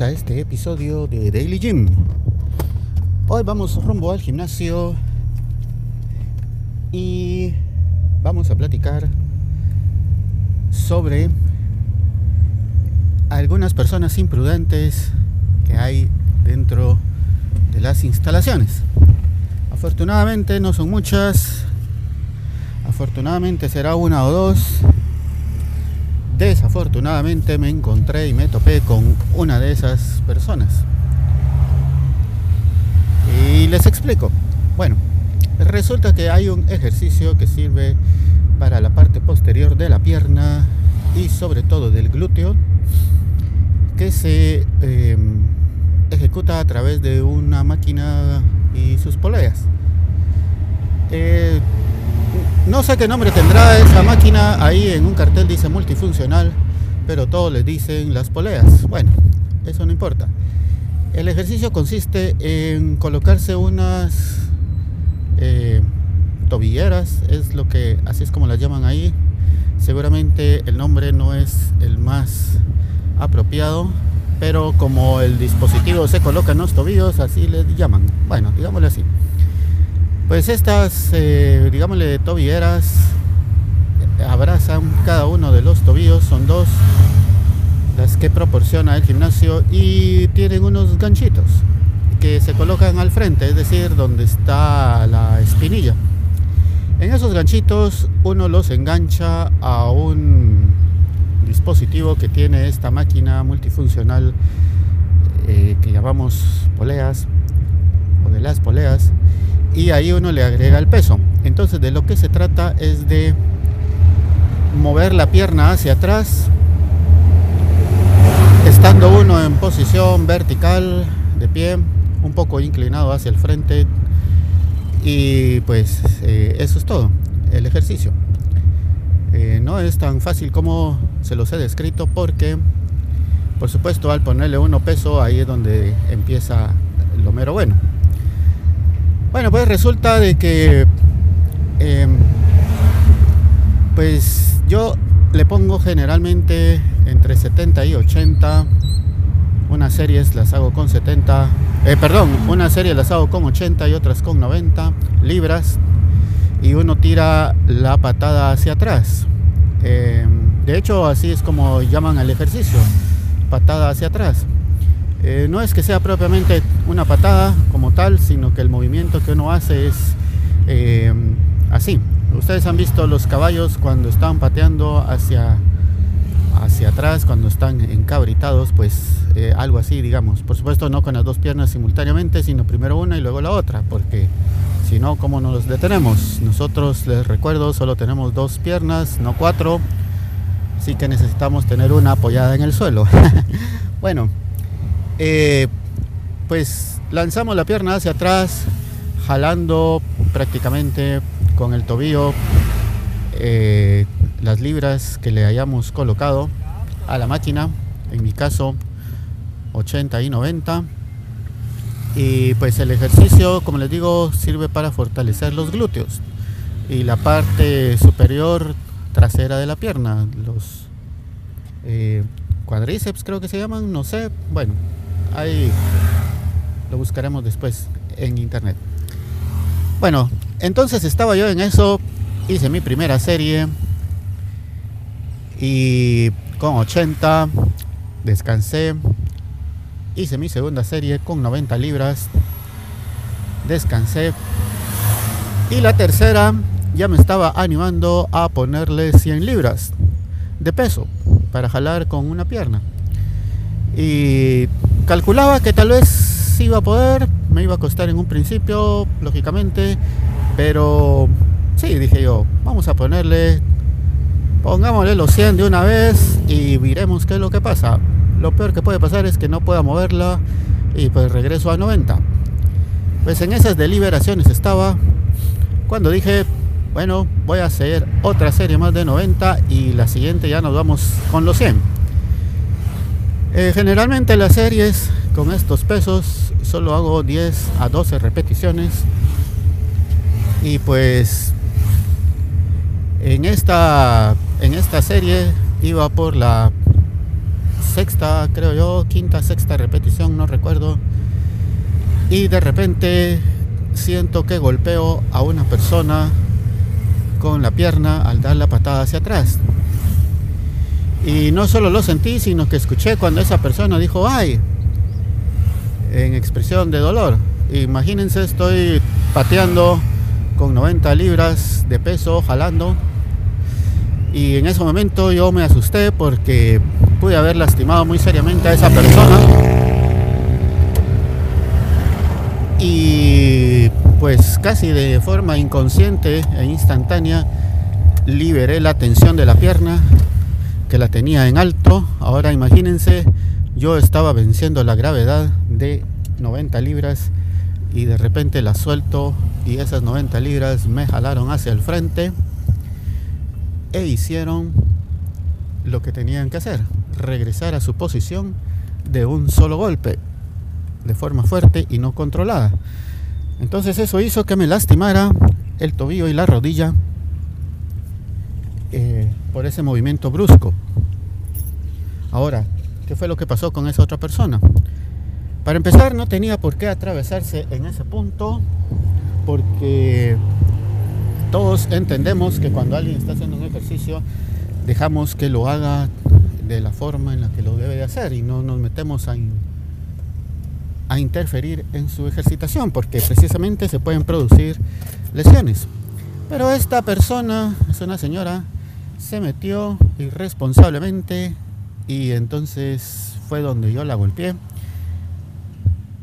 A este episodio de Daily Gym. Hoy vamos rumbo al gimnasio y vamos a platicar sobre algunas personas imprudentes que hay dentro de las instalaciones. Afortunadamente no son muchas, afortunadamente será una o dos. Desafortunadamente me encontré y me topé con una de esas personas. Y les explico. Bueno, resulta que hay un ejercicio que sirve para la parte posterior de la pierna y sobre todo del glúteo que se eh, ejecuta a través de una máquina y sus poleas. Eh, no sé qué nombre tendrá esa máquina, ahí en un cartel dice multifuncional, pero todos le dicen las poleas. Bueno, eso no importa. El ejercicio consiste en colocarse unas eh, tobilleras, es lo que, así es como las llaman ahí. Seguramente el nombre no es el más apropiado, pero como el dispositivo se coloca en los tobillos, así le llaman. Bueno, digámosle así. Pues estas, eh, digámosle, tobilleras abrazan cada uno de los tobillos, son dos las que proporciona el gimnasio y tienen unos ganchitos que se colocan al frente, es decir, donde está la espinilla. En esos ganchitos uno los engancha a un dispositivo que tiene esta máquina multifuncional eh, que llamamos poleas o de las poleas y ahí uno le agrega el peso. Entonces de lo que se trata es de mover la pierna hacia atrás, estando uno en posición vertical de pie, un poco inclinado hacia el frente y pues eh, eso es todo, el ejercicio. Eh, no es tan fácil como se los he descrito porque por supuesto al ponerle uno peso ahí es donde empieza lo mero bueno. Bueno, pues resulta de que em, pues yo le pongo generalmente entre 70 y 80. Unas series las hago con 70, eh, perdón, una serie las hago con 80 y otras con 90 libras. Y uno tira la patada hacia atrás. Em, de hecho, así es como llaman al ejercicio, patada hacia atrás. Eh, no es que sea propiamente una patada como tal, sino que el movimiento que uno hace es eh, así. Ustedes han visto los caballos cuando están pateando hacia, hacia atrás, cuando están encabritados, pues eh, algo así, digamos. Por supuesto, no con las dos piernas simultáneamente, sino primero una y luego la otra, porque si no, ¿cómo nos detenemos? Nosotros, les recuerdo, solo tenemos dos piernas, no cuatro, así que necesitamos tener una apoyada en el suelo. bueno, eh, pues lanzamos la pierna hacia atrás, jalando prácticamente con el tobillo eh, las libras que le hayamos colocado a la máquina, en mi caso 80 y 90. Y pues el ejercicio, como les digo, sirve para fortalecer los glúteos y la parte superior trasera de la pierna, los eh, cuadríceps creo que se llaman, no sé, bueno, Ahí lo buscaremos después en internet. Bueno, entonces estaba yo en eso, hice mi primera serie y con 80 descansé. Hice mi segunda serie con 90 libras, descansé. Y la tercera ya me estaba animando a ponerle 100 libras de peso para jalar con una pierna. Y calculaba que tal vez iba a poder, me iba a costar en un principio, lógicamente, pero sí, dije yo, vamos a ponerle, pongámosle los 100 de una vez y miremos qué es lo que pasa. Lo peor que puede pasar es que no pueda moverla y pues regreso a 90. Pues en esas deliberaciones estaba cuando dije, bueno, voy a hacer otra serie más de 90 y la siguiente ya nos vamos con los 100. Eh, generalmente las series con estos pesos solo hago 10 a 12 repeticiones y pues en esta en esta serie iba por la sexta, creo yo, quinta, sexta repetición, no recuerdo. Y de repente siento que golpeo a una persona con la pierna al dar la patada hacia atrás. Y no solo lo sentí, sino que escuché cuando esa persona dijo, ay, en expresión de dolor. Imagínense, estoy pateando con 90 libras de peso, jalando. Y en ese momento yo me asusté porque pude haber lastimado muy seriamente a esa persona. Y pues casi de forma inconsciente e instantánea liberé la tensión de la pierna que la tenía en alto. Ahora imagínense, yo estaba venciendo la gravedad de 90 libras y de repente la suelto y esas 90 libras me jalaron hacia el frente e hicieron lo que tenían que hacer, regresar a su posición de un solo golpe, de forma fuerte y no controlada. Entonces eso hizo que me lastimara el tobillo y la rodilla eh, por ese movimiento brusco. Ahora, ¿qué fue lo que pasó con esa otra persona? Para empezar, no tenía por qué atravesarse en ese punto, porque todos entendemos que cuando alguien está haciendo un ejercicio, dejamos que lo haga de la forma en la que lo debe de hacer y no nos metemos a, a interferir en su ejercitación, porque precisamente se pueden producir lesiones. Pero esta persona, es una señora, se metió irresponsablemente y entonces fue donde yo la golpeé.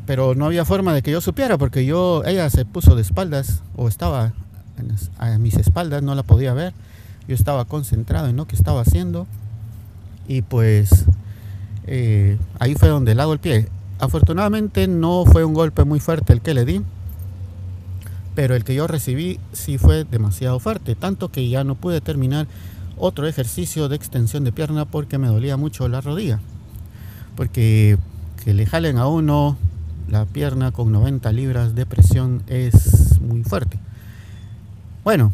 Pero no había forma de que yo supiera porque yo ella se puso de espaldas o estaba a mis espaldas no la podía ver. Yo estaba concentrado en lo que estaba haciendo y pues eh, ahí fue donde la golpeé. Afortunadamente no fue un golpe muy fuerte el que le di pero el que yo recibí sí fue demasiado fuerte tanto que ya no pude terminar otro ejercicio de extensión de pierna porque me dolía mucho la rodilla porque que le jalen a uno la pierna con 90 libras de presión es muy fuerte. Bueno,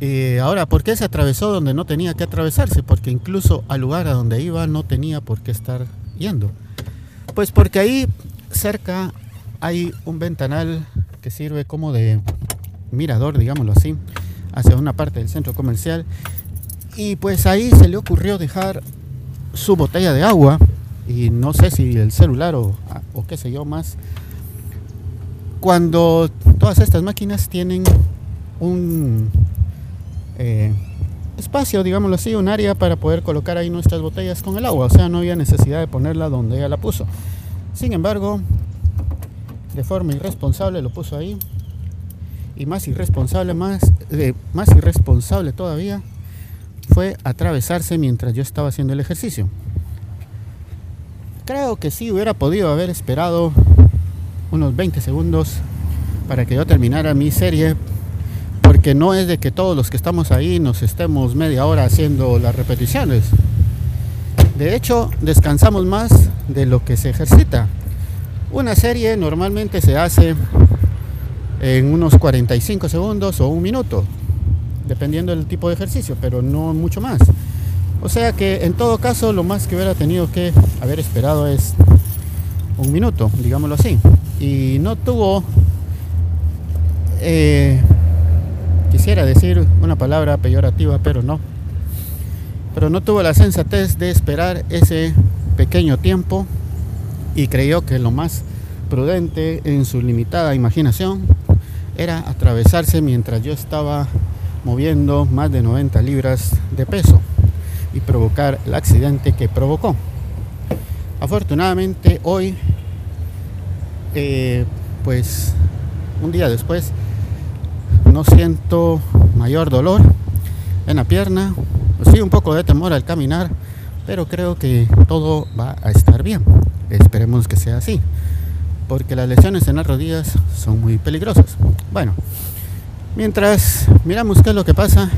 eh, ahora, ¿por qué se atravesó donde no tenía que atravesarse? Porque incluso al lugar a donde iba no tenía por qué estar yendo. Pues porque ahí cerca hay un ventanal que sirve como de mirador, digámoslo así, hacia una parte del centro comercial. Y pues ahí se le ocurrió dejar su botella de agua y no sé si el celular o, qué sé yo más. Cuando todas estas máquinas tienen un eh, espacio, digámoslo así, un área para poder colocar ahí nuestras botellas con el agua, o sea, no había necesidad de ponerla donde ella la puso. Sin embargo, de forma irresponsable lo puso ahí y más irresponsable, más, eh, más irresponsable todavía fue atravesarse mientras yo estaba haciendo el ejercicio creo que sí hubiera podido haber esperado unos 20 segundos para que yo terminara mi serie porque no es de que todos los que estamos ahí nos estemos media hora haciendo las repeticiones. De hecho, descansamos más de lo que se ejercita. Una serie normalmente se hace en unos 45 segundos o un minuto, dependiendo del tipo de ejercicio, pero no mucho más. O sea que en todo caso lo más que hubiera tenido que haber esperado es un minuto, digámoslo así. Y no tuvo, eh, quisiera decir una palabra peyorativa, pero no. Pero no tuvo la sensatez de esperar ese pequeño tiempo y creyó que lo más prudente en su limitada imaginación era atravesarse mientras yo estaba moviendo más de 90 libras de peso y provocar el accidente que provocó. Afortunadamente hoy, eh, pues un día después, no siento mayor dolor en la pierna, sí un poco de temor al caminar, pero creo que todo va a estar bien. Esperemos que sea así, porque las lesiones en las rodillas son muy peligrosas. Bueno, mientras miramos qué es lo que pasa,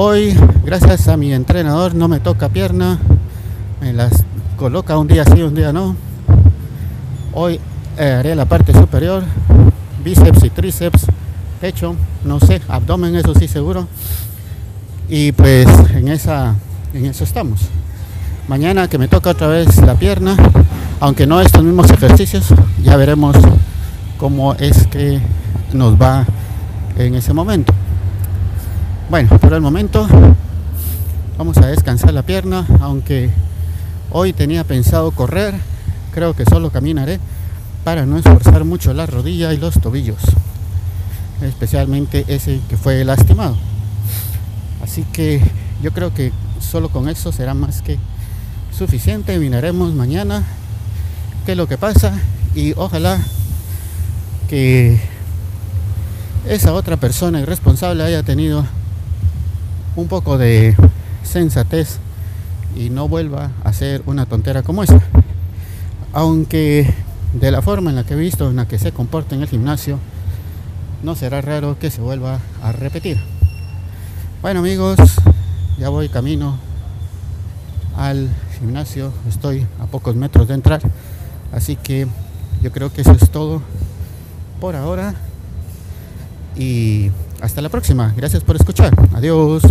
Hoy, gracias a mi entrenador, no me toca pierna, me las coloca un día sí, un día no. Hoy eh, haré la parte superior, bíceps y tríceps, pecho, no sé, abdomen, eso sí seguro. Y pues en esa en eso estamos. Mañana que me toca otra vez la pierna, aunque no estos mismos ejercicios, ya veremos cómo es que nos va en ese momento. Bueno, por el momento vamos a descansar la pierna, aunque hoy tenía pensado correr, creo que solo caminaré para no esforzar mucho la rodilla y los tobillos, especialmente ese que fue lastimado. Así que yo creo que solo con eso será más que suficiente. Miraremos mañana qué es lo que pasa y ojalá que esa otra persona irresponsable haya tenido un poco de sensatez y no vuelva a hacer una tontera como esta. Aunque de la forma en la que he visto, en la que se comporta en el gimnasio, no será raro que se vuelva a repetir. Bueno amigos, ya voy camino al gimnasio, estoy a pocos metros de entrar, así que yo creo que eso es todo por ahora y hasta la próxima. Gracias por escuchar. Adiós.